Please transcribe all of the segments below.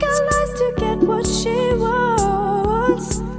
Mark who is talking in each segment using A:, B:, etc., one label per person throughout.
A: girl lies to get what she wants.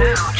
A: now.